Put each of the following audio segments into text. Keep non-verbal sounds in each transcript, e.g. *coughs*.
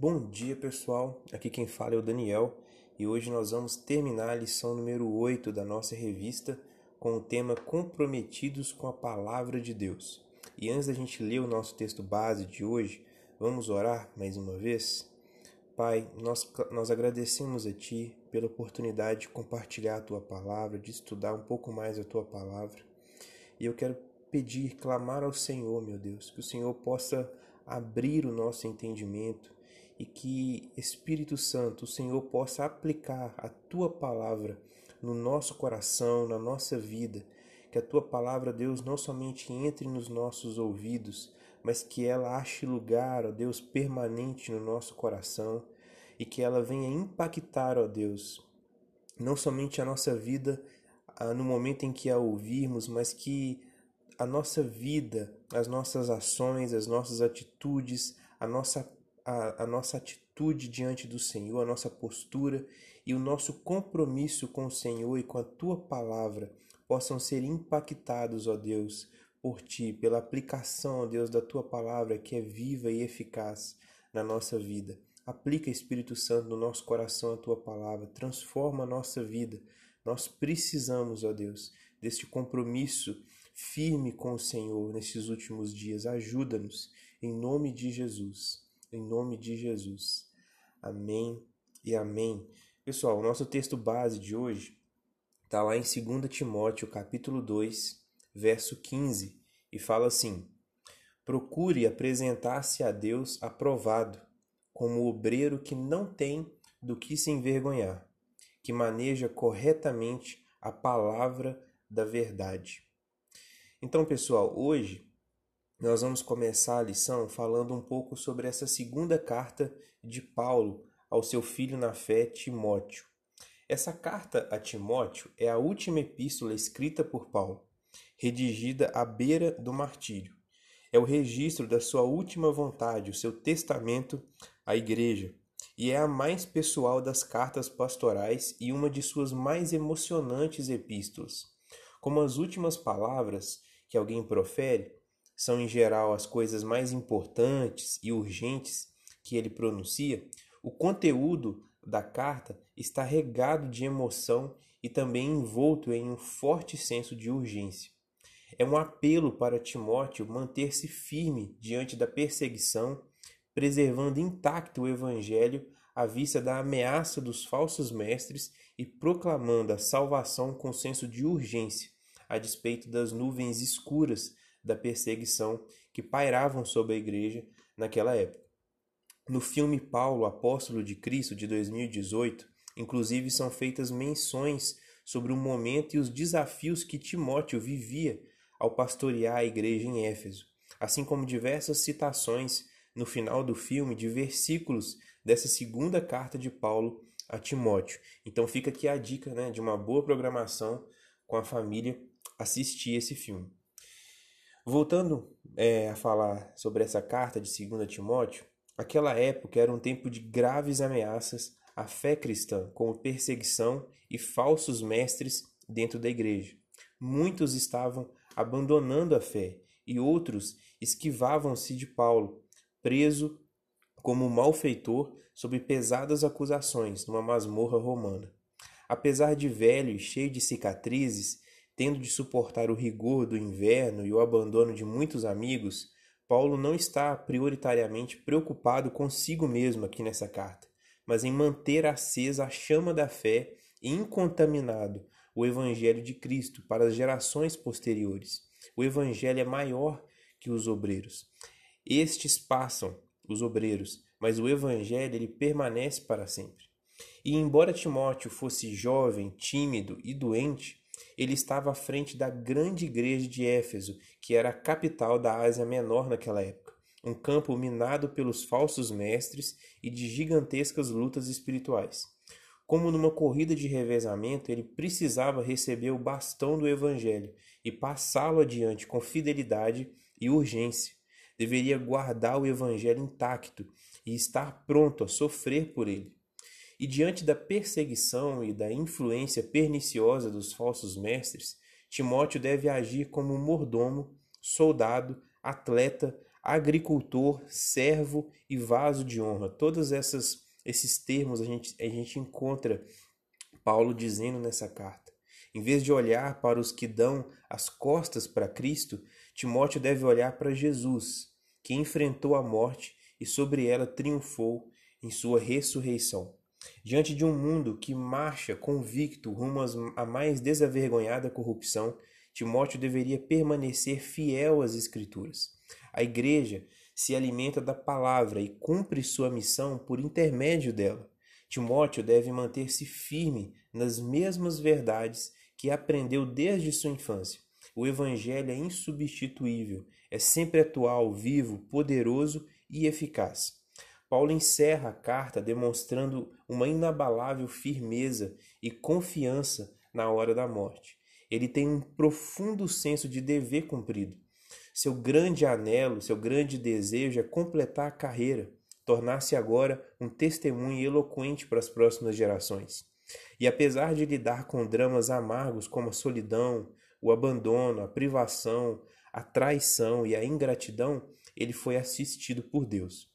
Bom dia, pessoal. Aqui quem fala é o Daniel e hoje nós vamos terminar a lição número 8 da nossa revista com o tema Comprometidos com a Palavra de Deus. E antes da gente ler o nosso texto base de hoje, vamos orar mais uma vez? Pai, nós, nós agradecemos a Ti pela oportunidade de compartilhar a Tua palavra, de estudar um pouco mais a Tua palavra. E eu quero pedir, clamar ao Senhor, meu Deus, que o Senhor possa abrir o nosso entendimento e que Espírito Santo, o Senhor possa aplicar a tua palavra no nosso coração, na nossa vida, que a tua palavra, Deus, não somente entre nos nossos ouvidos, mas que ela ache lugar, ó Deus, permanente no nosso coração e que ela venha impactar, ó Deus, não somente a nossa vida ah, no momento em que a ouvirmos, mas que a nossa vida, as nossas ações, as nossas atitudes, a nossa, a, a nossa atitude diante do Senhor, a nossa postura e o nosso compromisso com o Senhor e com a tua palavra possam ser impactados, ó Deus, por ti, pela aplicação, ó Deus, da tua palavra que é viva e eficaz na nossa vida. Aplica, Espírito Santo, no nosso coração a tua palavra, transforma a nossa vida. Nós precisamos, ó Deus, deste compromisso firme com o Senhor nesses últimos dias. Ajuda-nos, em nome de Jesus. Em nome de Jesus. Amém e amém. Pessoal, o nosso texto base de hoje está lá em 2 Timóteo, capítulo 2, verso 15, e fala assim: Procure apresentar-se a Deus aprovado, como obreiro que não tem do que se envergonhar, que maneja corretamente a palavra da verdade. Então, pessoal, hoje nós vamos começar a lição falando um pouco sobre essa segunda carta de Paulo ao seu filho na fé, Timóteo. Essa carta a Timóteo é a última epístola escrita por Paulo, redigida à beira do martírio. É o registro da sua última vontade, o seu testamento à igreja, e é a mais pessoal das cartas pastorais e uma de suas mais emocionantes epístolas. Como as últimas palavras, que alguém profere são, em geral, as coisas mais importantes e urgentes que ele pronuncia, o conteúdo da carta está regado de emoção e também envolto em um forte senso de urgência. É um apelo para Timóteo manter-se firme diante da perseguição, preservando intacto o Evangelho à vista da ameaça dos falsos mestres e proclamando a salvação com senso de urgência, a despeito das nuvens escuras da perseguição que pairavam sobre a igreja naquela época. No filme Paulo, Apóstolo de Cristo, de 2018, inclusive são feitas menções sobre o momento e os desafios que Timóteo vivia ao pastorear a igreja em Éfeso, assim como diversas citações no final do filme de versículos dessa segunda carta de Paulo a Timóteo. Então fica aqui a dica né, de uma boa programação com a família assistir esse filme. Voltando é, a falar sobre essa carta de 2 Timóteo, aquela época era um tempo de graves ameaças à fé cristã, como perseguição e falsos mestres dentro da igreja. Muitos estavam abandonando a fé e outros esquivavam-se de Paulo, preso como malfeitor sob pesadas acusações numa masmorra romana. Apesar de velho e cheio de cicatrizes, Tendo de suportar o rigor do inverno e o abandono de muitos amigos, Paulo não está prioritariamente preocupado consigo mesmo aqui nessa carta, mas em manter acesa a chama da fé e incontaminado o Evangelho de Cristo para as gerações posteriores. O Evangelho é maior que os obreiros. Estes passam, os obreiros, mas o Evangelho ele permanece para sempre. E embora Timóteo fosse jovem, tímido e doente, ele estava à frente da grande igreja de Éfeso, que era a capital da Ásia Menor naquela época, um campo minado pelos falsos mestres e de gigantescas lutas espirituais. Como numa corrida de revezamento, ele precisava receber o bastão do Evangelho e passá-lo adiante com fidelidade e urgência. Deveria guardar o Evangelho intacto e estar pronto a sofrer por ele. E diante da perseguição e da influência perniciosa dos falsos mestres, Timóteo deve agir como mordomo, soldado, atleta, agricultor, servo e vaso de honra. Todos essas, esses termos a gente, a gente encontra Paulo dizendo nessa carta. Em vez de olhar para os que dão as costas para Cristo, Timóteo deve olhar para Jesus, que enfrentou a morte e sobre ela triunfou em sua ressurreição. Diante de um mundo que marcha convicto rumo à mais desavergonhada corrupção, Timóteo deveria permanecer fiel às Escrituras. A igreja se alimenta da palavra e cumpre sua missão por intermédio dela. Timóteo deve manter-se firme nas mesmas verdades que aprendeu desde sua infância. O Evangelho é insubstituível, é sempre atual, vivo, poderoso e eficaz. Paulo encerra a carta demonstrando uma inabalável firmeza e confiança na hora da morte. Ele tem um profundo senso de dever cumprido. Seu grande anelo, seu grande desejo é completar a carreira, tornar-se agora um testemunho eloquente para as próximas gerações. E apesar de lidar com dramas amargos como a solidão, o abandono, a privação, a traição e a ingratidão, ele foi assistido por Deus.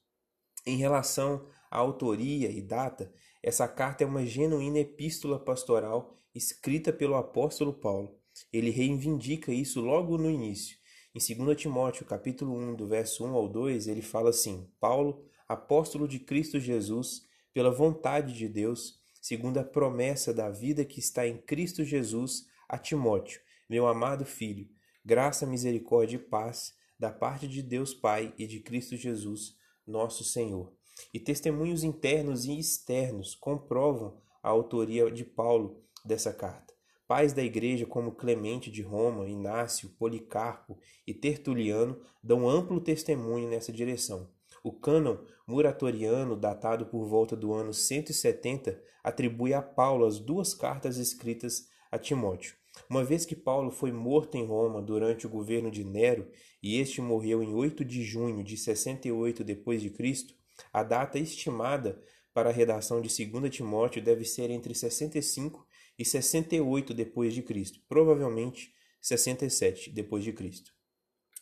Em relação à autoria e data, essa carta é uma genuína epístola pastoral escrita pelo apóstolo Paulo. Ele reivindica isso logo no início. Em 2 Timóteo, capítulo 1, do verso 1 ao 2, ele fala assim: Paulo, apóstolo de Cristo Jesus, pela vontade de Deus, segundo a promessa da vida que está em Cristo Jesus, a Timóteo, meu amado filho, graça, misericórdia e paz da parte de Deus Pai e de Cristo Jesus, nosso Senhor. E testemunhos internos e externos comprovam a autoria de Paulo dessa carta. Pais da igreja como Clemente de Roma, Inácio, Policarpo e Tertuliano dão amplo testemunho nessa direção. O cânon muratoriano, datado por volta do ano 170, atribui a Paulo as duas cartas escritas a Timóteo. Uma vez que Paulo foi morto em Roma durante o governo de Nero e este morreu em 8 de junho de 68 depois de Cristo, a data estimada para a redação de 2 Timóteo deve ser entre 65 e 68 depois de Cristo, provavelmente 67 depois de Cristo.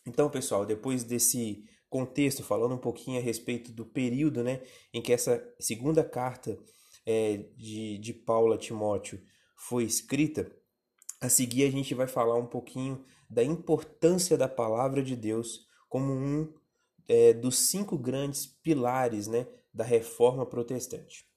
Então, pessoal, depois desse contexto, falando um pouquinho a respeito do período né, em que essa segunda carta é, de, de Paulo a Timóteo foi escrita, a seguir, a gente vai falar um pouquinho da importância da palavra de Deus como um é, dos cinco grandes pilares né, da reforma protestante.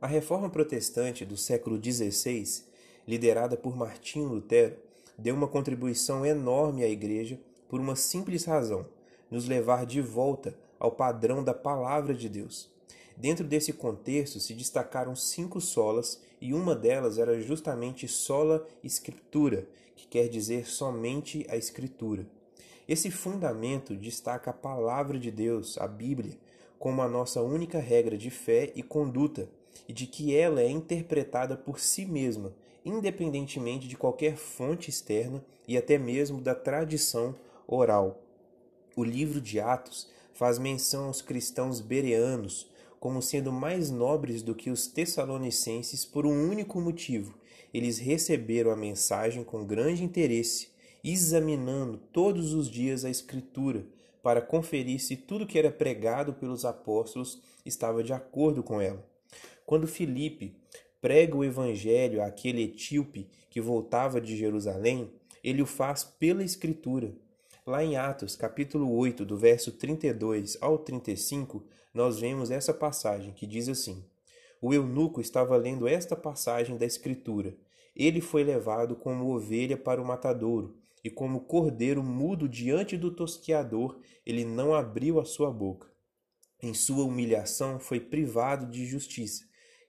A reforma protestante do século XVI, liderada por Martinho Lutero, deu uma contribuição enorme à Igreja por uma simples razão: nos levar de volta ao padrão da palavra de Deus. Dentro desse contexto se destacaram cinco solas e uma delas era justamente sola escritura, que quer dizer somente a escritura. Esse fundamento destaca a palavra de Deus, a Bíblia, como a nossa única regra de fé e conduta, e de que ela é interpretada por si mesma, independentemente de qualquer fonte externa e até mesmo da tradição oral. O livro de Atos faz menção aos cristãos bereanos como sendo mais nobres do que os tessalonicenses por um único motivo: eles receberam a mensagem com grande interesse, examinando todos os dias a Escritura para conferir se tudo que era pregado pelos apóstolos estava de acordo com ela. Quando Filipe prega o evangelho àquele etíope que voltava de Jerusalém, ele o faz pela Escritura Lá em Atos, capítulo 8, do verso 32 ao 35, nós vemos essa passagem que diz assim: O eunuco estava lendo esta passagem da Escritura. Ele foi levado como ovelha para o matadouro, e como cordeiro mudo diante do tosqueador, ele não abriu a sua boca. Em sua humilhação foi privado de justiça.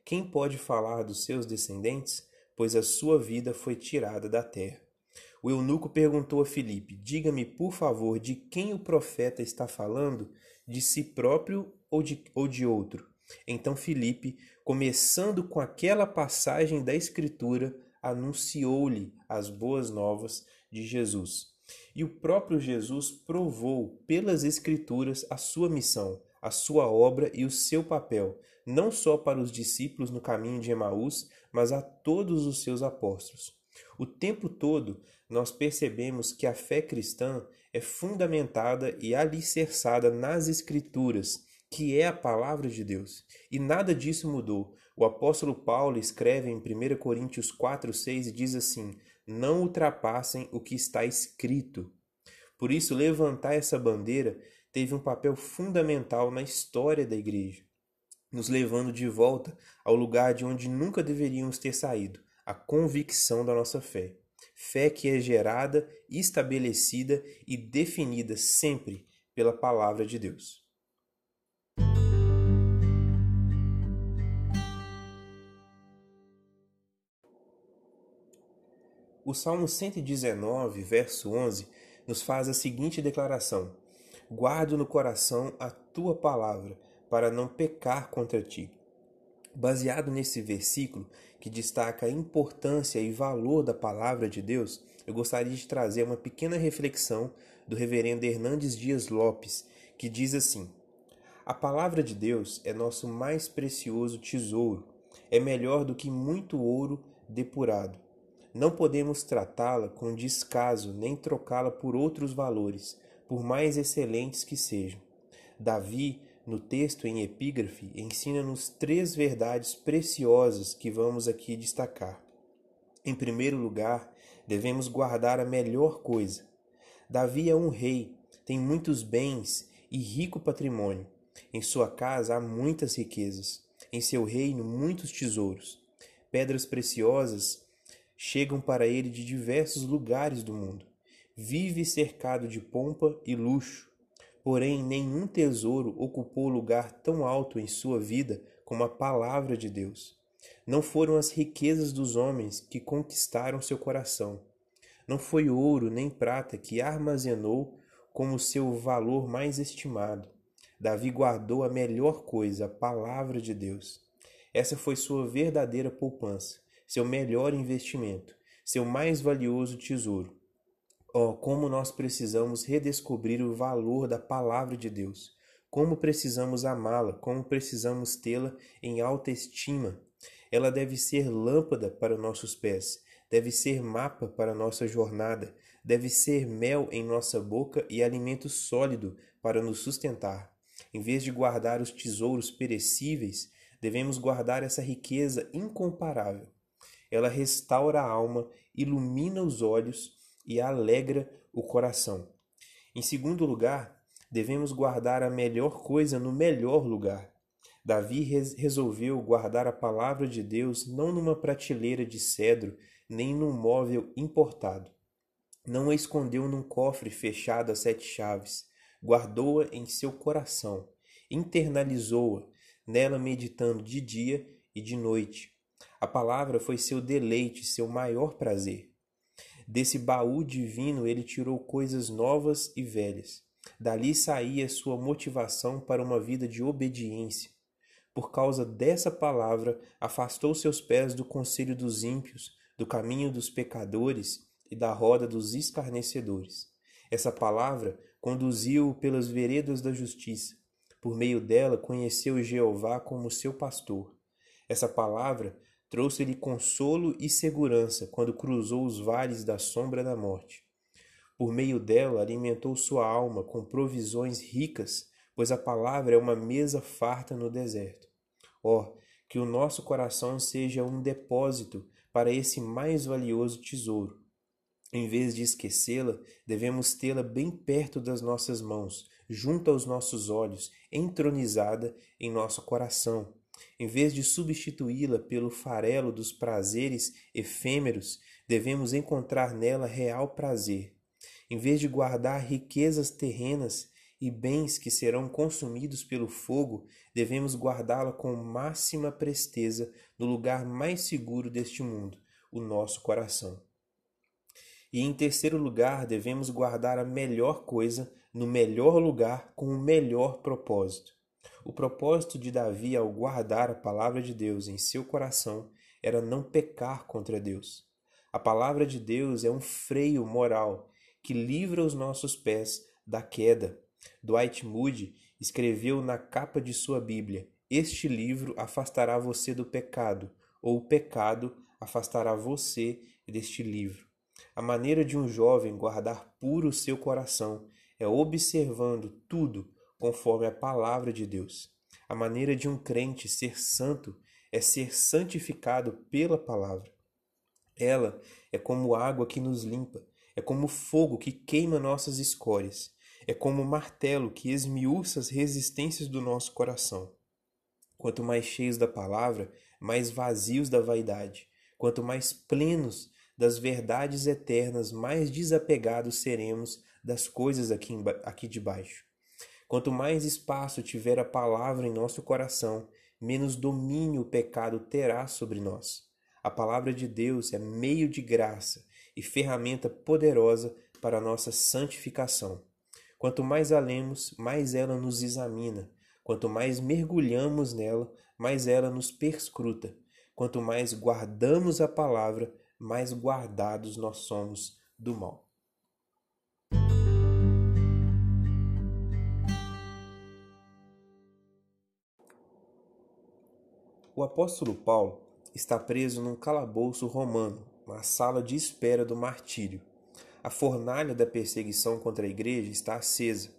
Quem pode falar dos seus descendentes? Pois a sua vida foi tirada da terra. O eunuco perguntou a Filipe: Diga-me, por favor, de quem o profeta está falando? De si próprio ou de, ou de outro? Então Filipe, começando com aquela passagem da Escritura, anunciou-lhe as boas novas de Jesus. E o próprio Jesus provou pelas Escrituras a sua missão, a sua obra e o seu papel, não só para os discípulos no caminho de Emaús, mas a todos os seus apóstolos. O tempo todo nós percebemos que a fé cristã é fundamentada e alicerçada nas Escrituras, que é a palavra de Deus. E nada disso mudou. O apóstolo Paulo escreve em 1 Coríntios 4, 6 e diz assim: Não ultrapassem o que está escrito. Por isso, levantar essa bandeira teve um papel fundamental na história da igreja, nos levando de volta ao lugar de onde nunca deveríamos ter saído a convicção da nossa fé. Fé que é gerada, estabelecida e definida sempre pela palavra de Deus. O Salmo 119, verso 11, nos faz a seguinte declaração: Guardo no coração a tua palavra, para não pecar contra ti. Baseado nesse versículo, que destaca a importância e valor da palavra de Deus, eu gostaria de trazer uma pequena reflexão do reverendo Hernandes Dias Lopes, que diz assim: A palavra de Deus é nosso mais precioso tesouro, é melhor do que muito ouro depurado não podemos tratá-la com descaso nem trocá-la por outros valores, por mais excelentes que sejam. Davi, no texto em epígrafe, ensina-nos três verdades preciosas que vamos aqui destacar. Em primeiro lugar, devemos guardar a melhor coisa. Davi é um rei, tem muitos bens e rico patrimônio. Em sua casa há muitas riquezas, em seu reino muitos tesouros. Pedras preciosas chegam para ele de diversos lugares do mundo. Vive cercado de pompa e luxo, porém nenhum tesouro ocupou lugar tão alto em sua vida como a palavra de Deus. Não foram as riquezas dos homens que conquistaram seu coração. Não foi ouro nem prata que armazenou como seu valor mais estimado. Davi guardou a melhor coisa, a palavra de Deus. Essa foi sua verdadeira poupança seu melhor investimento, seu mais valioso tesouro. Oh, como nós precisamos redescobrir o valor da palavra de Deus. Como precisamos amá-la, como precisamos tê-la em alta estima. Ela deve ser lâmpada para nossos pés, deve ser mapa para nossa jornada, deve ser mel em nossa boca e alimento sólido para nos sustentar. Em vez de guardar os tesouros perecíveis, devemos guardar essa riqueza incomparável ela restaura a alma, ilumina os olhos e alegra o coração. Em segundo lugar, devemos guardar a melhor coisa no melhor lugar. Davi resolveu guardar a palavra de Deus não numa prateleira de cedro, nem num móvel importado. Não a escondeu num cofre fechado a sete chaves. Guardou-a em seu coração, internalizou-a, nela meditando de dia e de noite, a palavra foi seu deleite, seu maior prazer. Desse baú divino ele tirou coisas novas e velhas. Dali saía sua motivação para uma vida de obediência. Por causa dessa palavra, afastou seus pés do conselho dos ímpios, do caminho dos pecadores e da roda dos escarnecedores. Essa palavra conduziu-o pelas veredas da justiça. Por meio dela, conheceu Jeová como seu pastor. Essa palavra trouxe-lhe consolo e segurança quando cruzou os vales da sombra da morte. Por meio dela alimentou sua alma com provisões ricas, pois a palavra é uma mesa farta no deserto. Oh, que o nosso coração seja um depósito para esse mais valioso tesouro. Em vez de esquecê-la, devemos tê-la bem perto das nossas mãos, junto aos nossos olhos, entronizada em nosso coração em vez de substituí-la pelo farelo dos prazeres efêmeros, devemos encontrar nela real prazer. Em vez de guardar riquezas terrenas e bens que serão consumidos pelo fogo, devemos guardá-la com máxima presteza no lugar mais seguro deste mundo, o nosso coração. E em terceiro lugar, devemos guardar a melhor coisa no melhor lugar com o melhor propósito. O propósito de Davi ao guardar a palavra de Deus em seu coração era não pecar contra Deus. A palavra de Deus é um freio moral que livra os nossos pés da queda. Dwight Moody escreveu na capa de sua Bíblia: este livro afastará você do pecado, ou o pecado afastará você deste livro. A maneira de um jovem guardar puro seu coração é observando tudo conforme a palavra de Deus. A maneira de um crente ser santo é ser santificado pela palavra. Ela é como água que nos limpa, é como fogo que queima nossas escórias, é como martelo que esmiuça as resistências do nosso coração. Quanto mais cheios da palavra, mais vazios da vaidade. Quanto mais plenos das verdades eternas, mais desapegados seremos das coisas aqui, aqui de baixo. Quanto mais espaço tiver a palavra em nosso coração, menos domínio o pecado terá sobre nós. A palavra de Deus é meio de graça e ferramenta poderosa para a nossa santificação. Quanto mais a lemos, mais ela nos examina. Quanto mais mergulhamos nela, mais ela nos perscruta. Quanto mais guardamos a palavra, mais guardados nós somos do mal. O apóstolo Paulo está preso num calabouço romano, uma sala de espera do martírio. A fornalha da perseguição contra a igreja está acesa.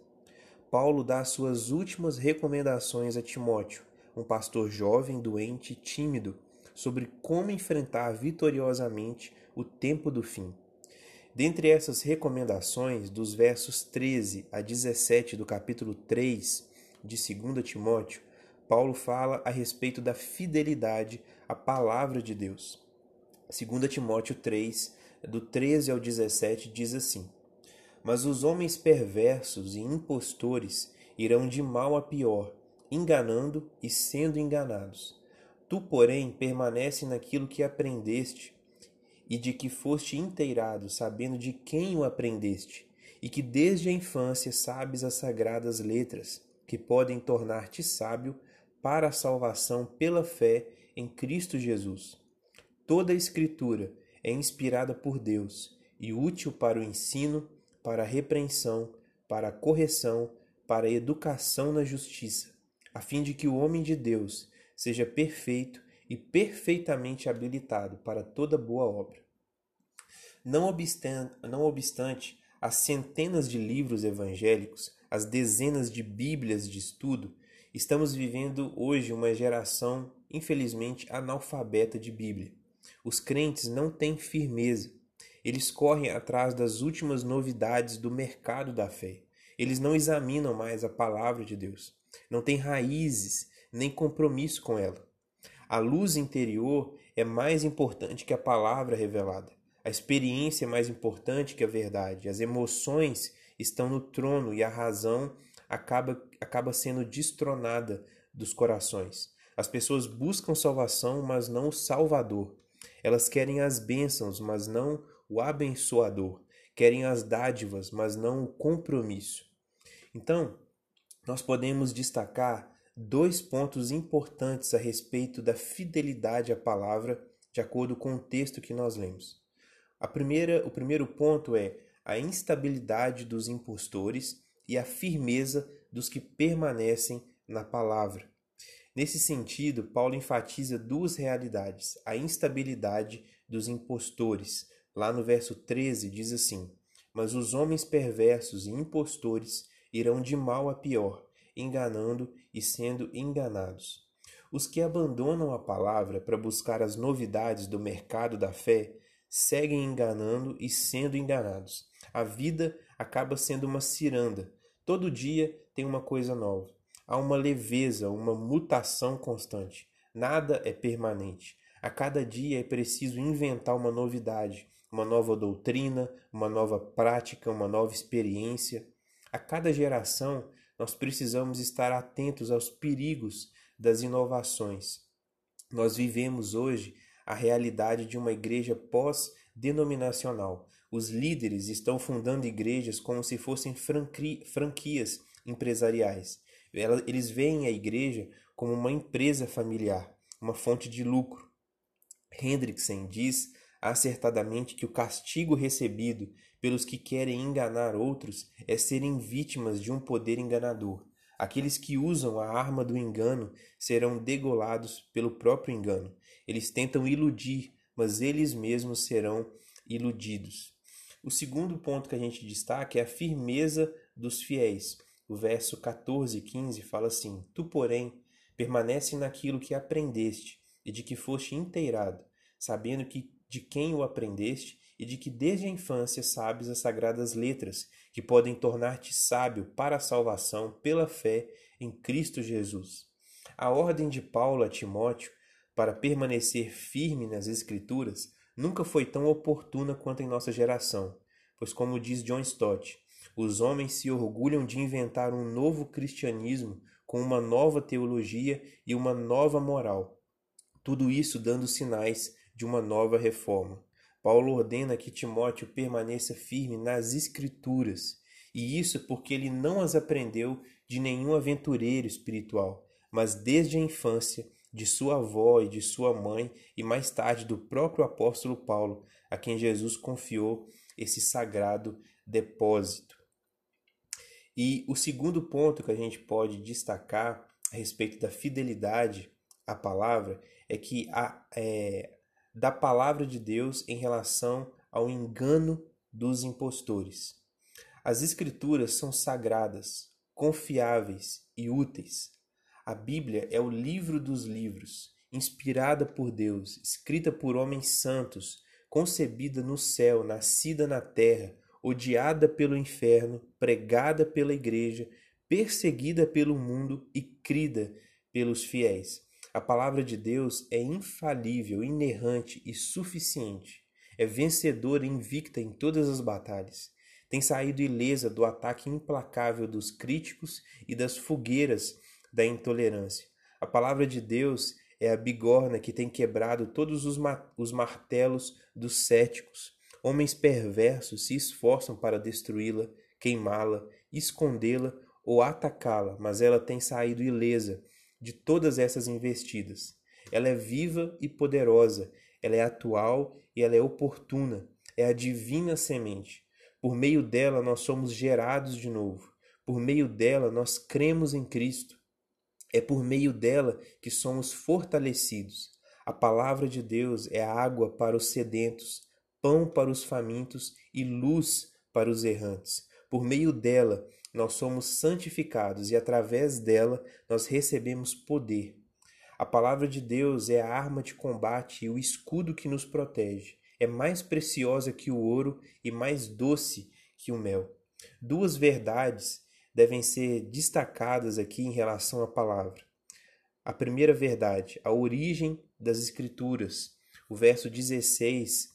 Paulo dá suas últimas recomendações a Timóteo, um pastor jovem, doente e tímido, sobre como enfrentar vitoriosamente o tempo do fim. Dentre essas recomendações, dos versos 13 a 17 do capítulo 3 de 2 Timóteo, Paulo fala a respeito da fidelidade à palavra de Deus. 2 Timóteo 3, do 13 ao 17, diz assim: Mas os homens perversos e impostores irão de mal a pior, enganando e sendo enganados. Tu, porém, permanece naquilo que aprendeste e de que foste inteirado, sabendo de quem o aprendeste, e que desde a infância sabes as sagradas letras, que podem tornar-te sábio para a salvação pela fé em Cristo Jesus. Toda a Escritura é inspirada por Deus e útil para o ensino, para a repreensão, para a correção, para a educação na justiça, a fim de que o homem de Deus seja perfeito e perfeitamente habilitado para toda boa obra. Não obstante, não obstante as centenas de livros evangélicos, as dezenas de Bíblias de estudo, estamos vivendo hoje uma geração, infelizmente, analfabeta de Bíblia. Os crentes não têm firmeza. Eles correm atrás das últimas novidades do mercado da fé. Eles não examinam mais a palavra de Deus. Não têm raízes nem compromisso com ela. A luz interior é mais importante que a palavra revelada. A experiência é mais importante que a verdade. As emoções estão no trono e a razão acaba, acaba sendo destronada dos corações. As pessoas buscam salvação, mas não o Salvador. Elas querem as bênçãos, mas não o abençoador. Querem as dádivas, mas não o compromisso. Então, nós podemos destacar dois pontos importantes a respeito da fidelidade à palavra, de acordo com o texto que nós lemos. A primeira, o primeiro ponto é a instabilidade dos impostores e a firmeza dos que permanecem na palavra. Nesse sentido, Paulo enfatiza duas realidades: a instabilidade dos impostores. Lá no verso 13 diz assim: Mas os homens perversos e impostores irão de mal a pior, enganando e sendo enganados. Os que abandonam a palavra para buscar as novidades do mercado da fé seguem enganando e sendo enganados. A vida acaba sendo uma ciranda. Todo dia tem uma coisa nova. Há uma leveza, uma mutação constante. Nada é permanente. A cada dia é preciso inventar uma novidade, uma nova doutrina, uma nova prática, uma nova experiência. A cada geração, nós precisamos estar atentos aos perigos das inovações. Nós vivemos hoje a realidade de uma igreja pós-denominacional. Os líderes estão fundando igrejas como se fossem franquias empresariais. Eles veem a igreja como uma empresa familiar, uma fonte de lucro. Hendrickson diz acertadamente que o castigo recebido pelos que querem enganar outros é serem vítimas de um poder enganador. Aqueles que usam a arma do engano serão degolados pelo próprio engano. Eles tentam iludir, mas eles mesmos serão iludidos. O segundo ponto que a gente destaca é a firmeza dos fiéis. O verso 14 e 15 fala assim: Tu, porém, permanece naquilo que aprendeste e de que foste inteirado, sabendo que de quem o aprendeste e de que desde a infância sabes as sagradas letras, que podem tornar-te sábio para a salvação pela fé em Cristo Jesus. A ordem de Paulo a Timóteo para permanecer firme nas Escrituras nunca foi tão oportuna quanto em nossa geração, pois, como diz John Stott, os homens se orgulham de inventar um novo cristianismo com uma nova teologia e uma nova moral. Tudo isso dando sinais de uma nova reforma. Paulo ordena que Timóteo permaneça firme nas Escrituras, e isso porque ele não as aprendeu de nenhum aventureiro espiritual, mas desde a infância de sua avó e de sua mãe, e mais tarde do próprio apóstolo Paulo, a quem Jesus confiou esse sagrado depósito. E o segundo ponto que a gente pode destacar a respeito da fidelidade à palavra é que a, é, da palavra de Deus em relação ao engano dos impostores. As Escrituras são sagradas, confiáveis e úteis. A Bíblia é o livro dos livros, inspirada por Deus, escrita por homens santos, concebida no céu, nascida na terra, odiada pelo inferno, pregada pela igreja, perseguida pelo mundo e crida pelos fiéis. A palavra de Deus é infalível, inerrante e suficiente. É vencedora e invicta em todas as batalhas. Tem saído ilesa do ataque implacável dos críticos e das fogueiras da intolerância. A palavra de Deus é a bigorna que tem quebrado todos os, ma os martelos dos céticos. Homens perversos se esforçam para destruí-la, queimá-la, escondê-la ou atacá-la, mas ela tem saído ilesa de todas essas investidas. Ela é viva e poderosa, ela é atual e ela é oportuna, é a divina semente. Por meio dela nós somos gerados de novo. Por meio dela nós cremos em Cristo. É por meio dela que somos fortalecidos. A palavra de Deus é água para os sedentos, pão para os famintos e luz para os errantes. Por meio dela nós somos santificados e através dela nós recebemos poder. A palavra de Deus é a arma de combate e o escudo que nos protege. É mais preciosa que o ouro e mais doce que o mel. Duas verdades devem ser destacadas aqui em relação à palavra. A primeira verdade, a origem das Escrituras. O verso 16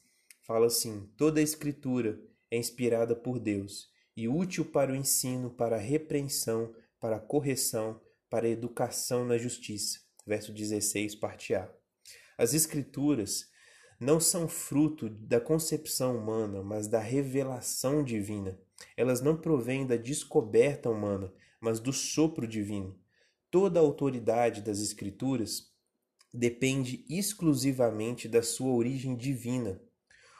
fala assim: toda a Escritura é inspirada por Deus e útil para o ensino, para a repreensão, para a correção, para a educação na justiça. Verso 16, parte A. As Escrituras não são fruto da concepção humana, mas da revelação divina. Elas não provêm da descoberta humana, mas do sopro divino. Toda a autoridade das Escrituras depende exclusivamente da sua origem divina.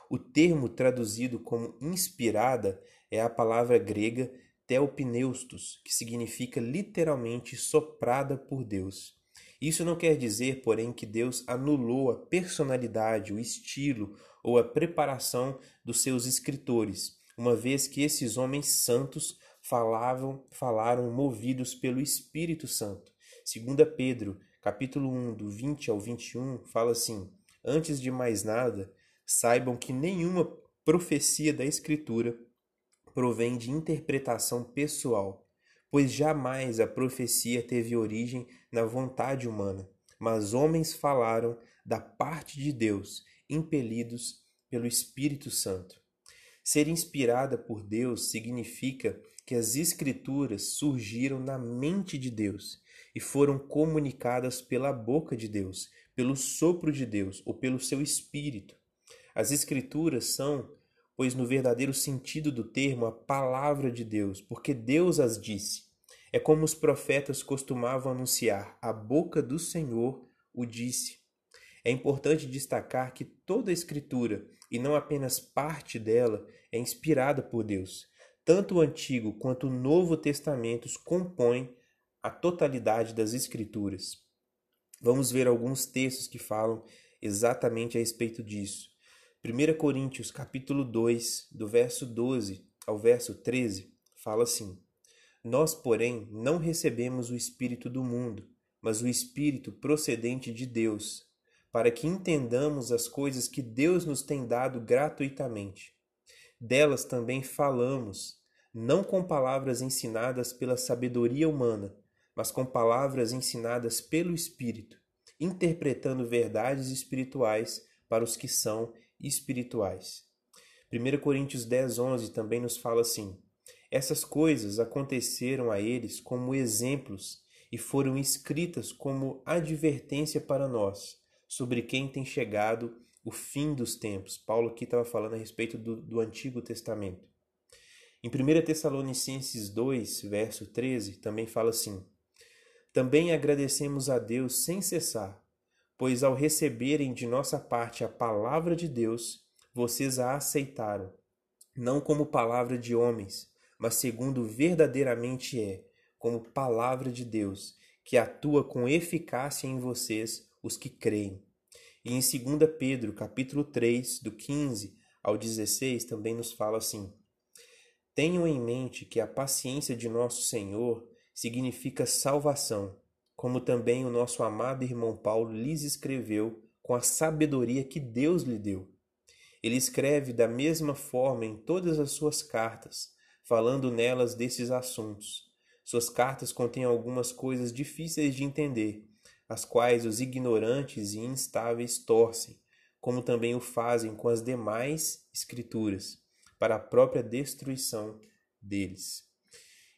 O termo traduzido como inspirada é a palavra grega theopneustos, que significa literalmente soprada por Deus. Isso não quer dizer, porém, que Deus anulou a personalidade, o estilo ou a preparação dos seus escritores uma vez que esses homens santos falavam, falaram movidos pelo Espírito Santo. 2 Pedro, capítulo 1, do 20 ao 21, fala assim: Antes de mais nada, saibam que nenhuma profecia da Escritura provém de interpretação pessoal, pois jamais a profecia teve origem na vontade humana, mas homens falaram da parte de Deus, impelidos pelo Espírito Santo. Ser inspirada por Deus significa que as Escrituras surgiram na mente de Deus e foram comunicadas pela boca de Deus, pelo sopro de Deus ou pelo seu Espírito. As Escrituras são, pois, no verdadeiro sentido do termo, a palavra de Deus, porque Deus as disse. É como os profetas costumavam anunciar: a boca do Senhor o disse. É importante destacar que toda a Escritura, e não apenas parte dela, é inspirada por Deus. Tanto o Antigo quanto o Novo Testamentos compõem a totalidade das Escrituras. Vamos ver alguns textos que falam exatamente a respeito disso. 1 Coríntios, capítulo 2, do verso 12 ao verso 13, fala assim: Nós, porém, não recebemos o espírito do mundo, mas o espírito procedente de Deus, para que entendamos as coisas que Deus nos tem dado gratuitamente. Delas também falamos, não com palavras ensinadas pela sabedoria humana, mas com palavras ensinadas pelo Espírito, interpretando verdades espirituais para os que são espirituais. 1 Coríntios 10, 11 também nos fala assim: Essas coisas aconteceram a eles como exemplos e foram escritas como advertência para nós, sobre quem tem chegado o fim dos tempos. Paulo aqui estava falando a respeito do, do Antigo Testamento. Em 1 Tessalonicenses 2, verso 13, também fala assim: Também agradecemos a Deus sem cessar, pois ao receberem de nossa parte a palavra de Deus, vocês a aceitaram, não como palavra de homens, mas segundo verdadeiramente é, como palavra de Deus, que atua com eficácia em vocês, os que creem. E em 2 Pedro, capítulo 3, do 15 ao 16, também nos fala assim: Tenham em mente que a paciência de nosso Senhor significa salvação, como também o nosso amado irmão Paulo lhes escreveu com a sabedoria que Deus lhe deu. Ele escreve da mesma forma em todas as suas cartas, falando nelas desses assuntos. Suas cartas contêm algumas coisas difíceis de entender, as quais os ignorantes e instáveis torcem, como também o fazem com as demais escrituras, para a própria destruição deles.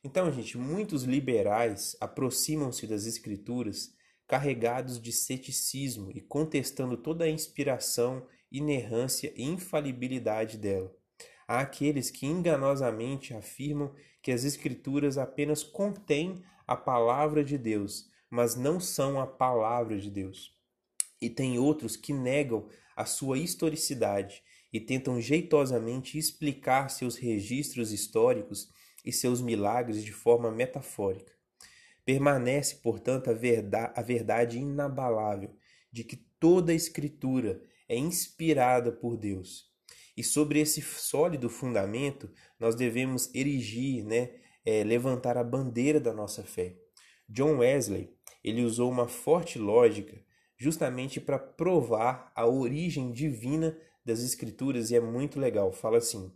Então, gente, muitos liberais aproximam-se das escrituras carregados de ceticismo e contestando toda a inspiração, inerrância e infalibilidade dela. Há aqueles que enganosamente afirmam que as escrituras apenas contêm a palavra de Deus mas não são a palavra de Deus. E tem outros que negam a sua historicidade e tentam jeitosamente explicar seus registros históricos e seus milagres de forma metafórica. Permanece, portanto, a verdade, a verdade inabalável de que toda a Escritura é inspirada por Deus. E sobre esse sólido fundamento, nós devemos erigir, né, é, levantar a bandeira da nossa fé. John Wesley ele usou uma forte lógica justamente para provar a origem divina das Escrituras e é muito legal. Fala assim: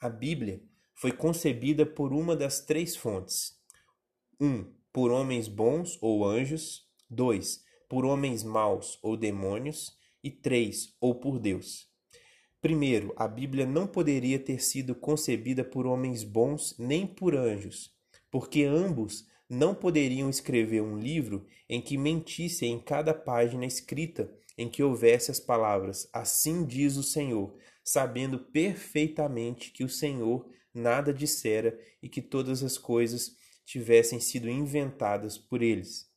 a Bíblia foi concebida por uma das três fontes: um, por homens bons ou anjos, dois, por homens maus ou demônios, e três, ou por Deus. Primeiro, a Bíblia não poderia ter sido concebida por homens bons nem por anjos, porque ambos não poderiam escrever um livro em que mentisse em cada página escrita em que houvesse as palavras Assim diz o Senhor, sabendo perfeitamente que o Senhor nada dissera e que todas as coisas tivessem sido inventadas por eles.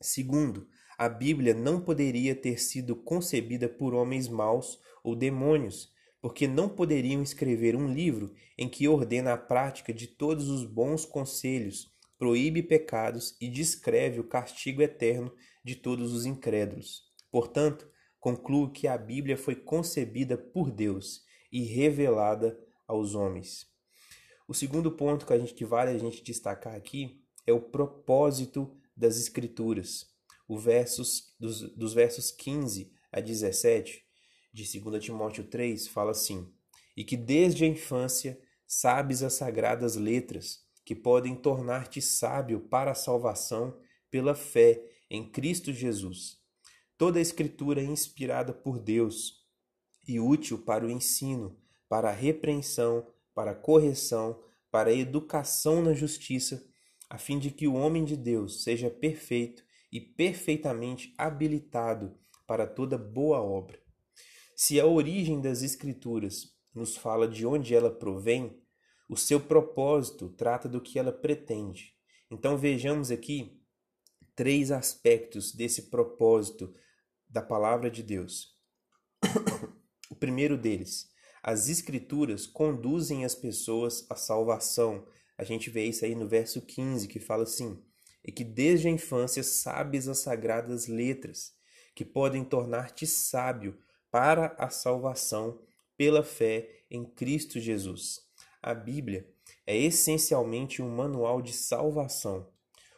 Segundo, a Bíblia não poderia ter sido concebida por homens maus ou demônios, porque não poderiam escrever um livro em que ordena a prática de todos os bons conselhos proíbe pecados e descreve o castigo eterno de todos os incrédulos. Portanto, concluo que a Bíblia foi concebida por Deus e revelada aos homens. O segundo ponto que a gente que vale a gente destacar aqui é o propósito das escrituras. O versos dos, dos versos 15 a 17 de 2 Timóteo 3 fala assim: "E que desde a infância sabes as sagradas letras, que podem tornar-te sábio para a salvação pela fé em Cristo Jesus. Toda a Escritura é inspirada por Deus e útil para o ensino, para a repreensão, para correção, para educação na justiça, a fim de que o homem de Deus seja perfeito e perfeitamente habilitado para toda boa obra. Se a origem das Escrituras nos fala de onde ela provém, o seu propósito trata do que ela pretende. Então vejamos aqui três aspectos desse propósito da palavra de Deus. *coughs* o primeiro deles, as escrituras conduzem as pessoas à salvação. A gente vê isso aí no verso 15 que fala assim: e que desde a infância sabes as sagradas letras, que podem tornar-te sábio para a salvação pela fé em Cristo Jesus. A Bíblia é essencialmente um manual de salvação.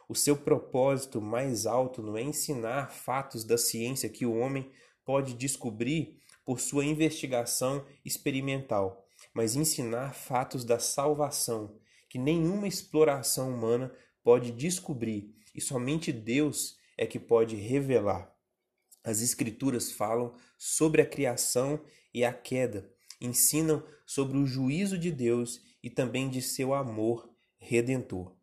O seu propósito mais alto não é ensinar fatos da ciência que o homem pode descobrir por sua investigação experimental, mas ensinar fatos da salvação que nenhuma exploração humana pode descobrir e somente Deus é que pode revelar. As Escrituras falam sobre a criação e a queda, ensinam sobre o juízo de Deus e também de seu amor redentor.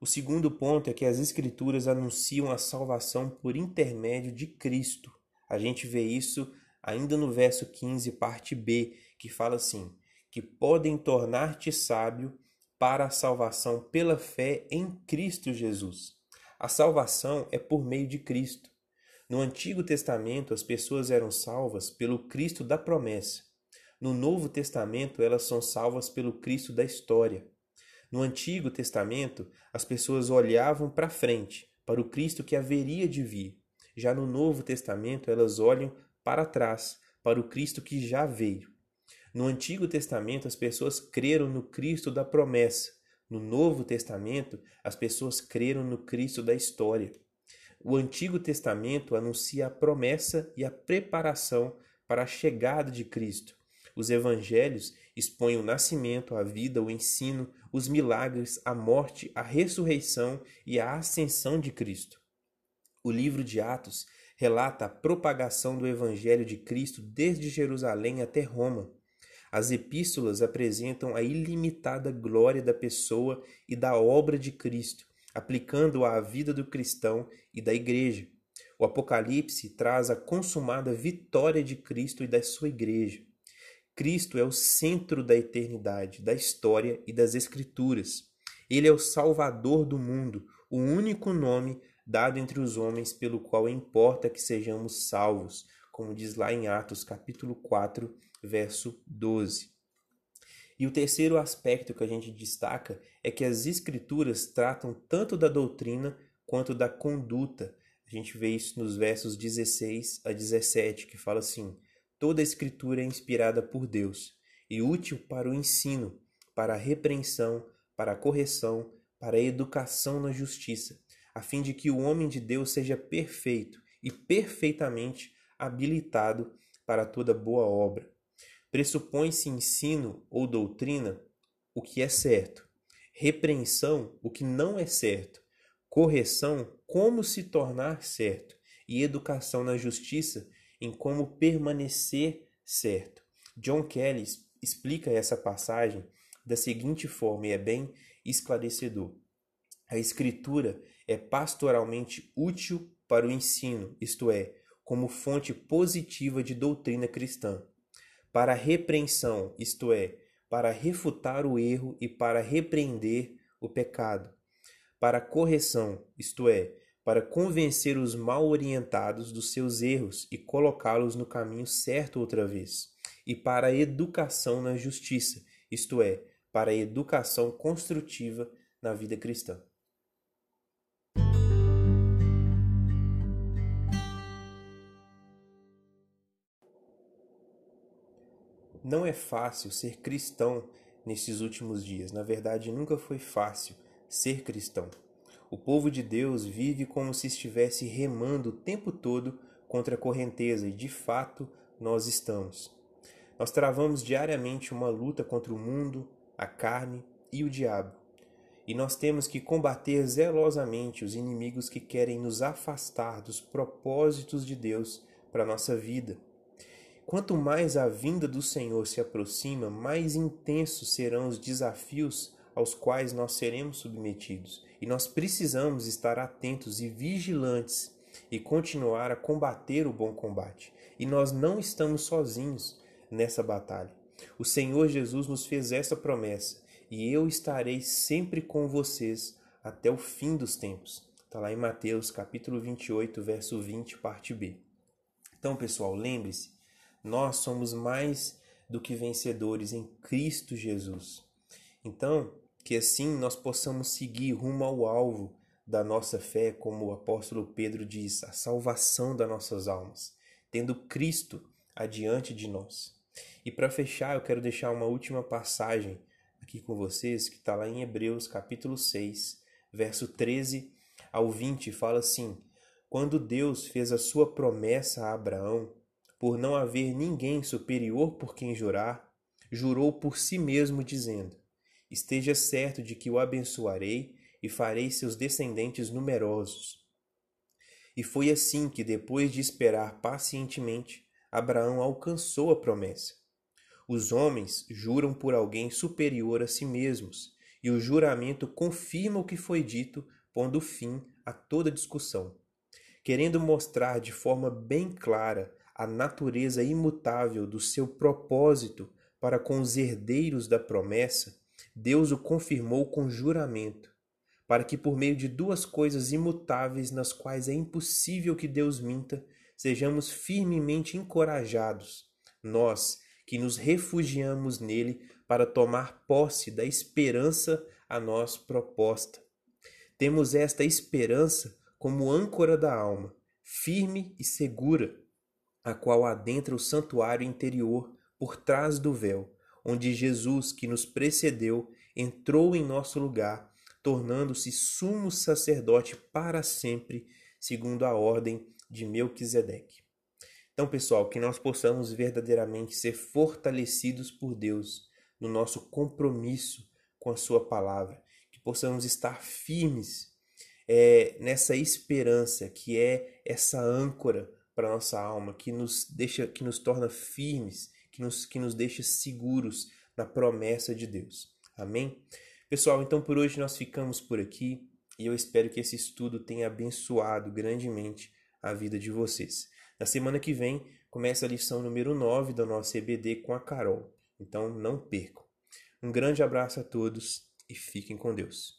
O segundo ponto é que as Escrituras anunciam a salvação por intermédio de Cristo. A gente vê isso ainda no verso 15, parte B, que fala assim: que podem tornar-te sábio para a salvação pela fé em Cristo Jesus. A salvação é por meio de Cristo. No Antigo Testamento, as pessoas eram salvas pelo Cristo da promessa. No Novo Testamento, elas são salvas pelo Cristo da história. No Antigo Testamento, as pessoas olhavam para frente, para o Cristo que haveria de vir. Já no Novo Testamento, elas olham para trás, para o Cristo que já veio. No Antigo Testamento, as pessoas creram no Cristo da promessa. No Novo Testamento, as pessoas creram no Cristo da história. O Antigo Testamento anuncia a promessa e a preparação para a chegada de Cristo. Os evangelhos expõem o nascimento, a vida, o ensino, os milagres, a morte, a ressurreição e a ascensão de Cristo. O livro de Atos relata a propagação do evangelho de Cristo desde Jerusalém até Roma. As epístolas apresentam a ilimitada glória da pessoa e da obra de Cristo, aplicando-a à vida do cristão e da igreja. O Apocalipse traz a consumada vitória de Cristo e da sua igreja. Cristo é o centro da eternidade, da história e das Escrituras. Ele é o Salvador do mundo, o único nome dado entre os homens pelo qual importa que sejamos salvos, como diz lá em Atos capítulo 4, verso 12. E o terceiro aspecto que a gente destaca é que as escrituras tratam tanto da doutrina quanto da conduta. A gente vê isso nos versos 16 a 17, que fala assim: Toda a escritura é inspirada por Deus e útil para o ensino, para a repreensão, para a correção, para a educação na justiça, a fim de que o homem de Deus seja perfeito e perfeitamente habilitado para toda boa obra. Pressupõe-se ensino ou doutrina o que é certo, repreensão o que não é certo, correção como se tornar certo e educação na justiça em como permanecer certo. John Kelly explica essa passagem da seguinte forma e é bem esclarecedor. A escritura é pastoralmente útil para o ensino, isto é, como fonte positiva de doutrina cristã. Para repreensão, isto é, para refutar o erro e para repreender o pecado, para correção, isto é, para convencer os mal orientados dos seus erros e colocá-los no caminho certo outra vez, e para a educação na justiça, isto é, para a educação construtiva na vida cristã. Não é fácil ser cristão nesses últimos dias. Na verdade, nunca foi fácil ser cristão. O povo de Deus vive como se estivesse remando o tempo todo contra a correnteza e, de fato, nós estamos. Nós travamos diariamente uma luta contra o mundo, a carne e o diabo. E nós temos que combater zelosamente os inimigos que querem nos afastar dos propósitos de Deus para a nossa vida. Quanto mais a vinda do Senhor se aproxima, mais intensos serão os desafios aos quais nós seremos submetidos. E nós precisamos estar atentos e vigilantes e continuar a combater o bom combate. E nós não estamos sozinhos nessa batalha. O Senhor Jesus nos fez essa promessa: e eu estarei sempre com vocês até o fim dos tempos. Está lá em Mateus capítulo 28, verso 20, parte B. Então, pessoal, lembre-se nós somos mais do que vencedores em Cristo Jesus. Então, que assim nós possamos seguir rumo ao alvo da nossa fé, como o apóstolo Pedro diz, a salvação das nossas almas, tendo Cristo adiante de nós. E para fechar, eu quero deixar uma última passagem aqui com vocês, que está lá em Hebreus capítulo 6, verso 13 ao 20, fala assim: Quando Deus fez a sua promessa a Abraão, por não haver ninguém superior por quem jurar, jurou por si mesmo, dizendo: Esteja certo de que o abençoarei e farei seus descendentes numerosos. E foi assim que, depois de esperar pacientemente, Abraão alcançou a promessa. Os homens juram por alguém superior a si mesmos, e o juramento confirma o que foi dito, pondo fim a toda discussão. Querendo mostrar de forma bem clara a natureza imutável do seu propósito para com os herdeiros da promessa, Deus o confirmou com juramento, para que por meio de duas coisas imutáveis nas quais é impossível que Deus minta, sejamos firmemente encorajados, nós que nos refugiamos nele para tomar posse da esperança a nós proposta. Temos esta esperança como âncora da alma, firme e segura, a qual adentra o santuário interior por trás do véu, onde Jesus, que nos precedeu, entrou em nosso lugar tornando-se sumo sacerdote para sempre, segundo a ordem de Melquisedeque. Então, pessoal, que nós possamos verdadeiramente ser fortalecidos por Deus no nosso compromisso com a Sua palavra, que possamos estar firmes é, nessa esperança que é essa âncora para nossa alma, que nos deixa, que nos torna firmes, que nos, que nos deixa seguros na promessa de Deus. Amém? Pessoal, então por hoje nós ficamos por aqui e eu espero que esse estudo tenha abençoado grandemente a vida de vocês. Na semana que vem começa a lição número 9 da nossa EBD com a Carol, então não percam. Um grande abraço a todos e fiquem com Deus.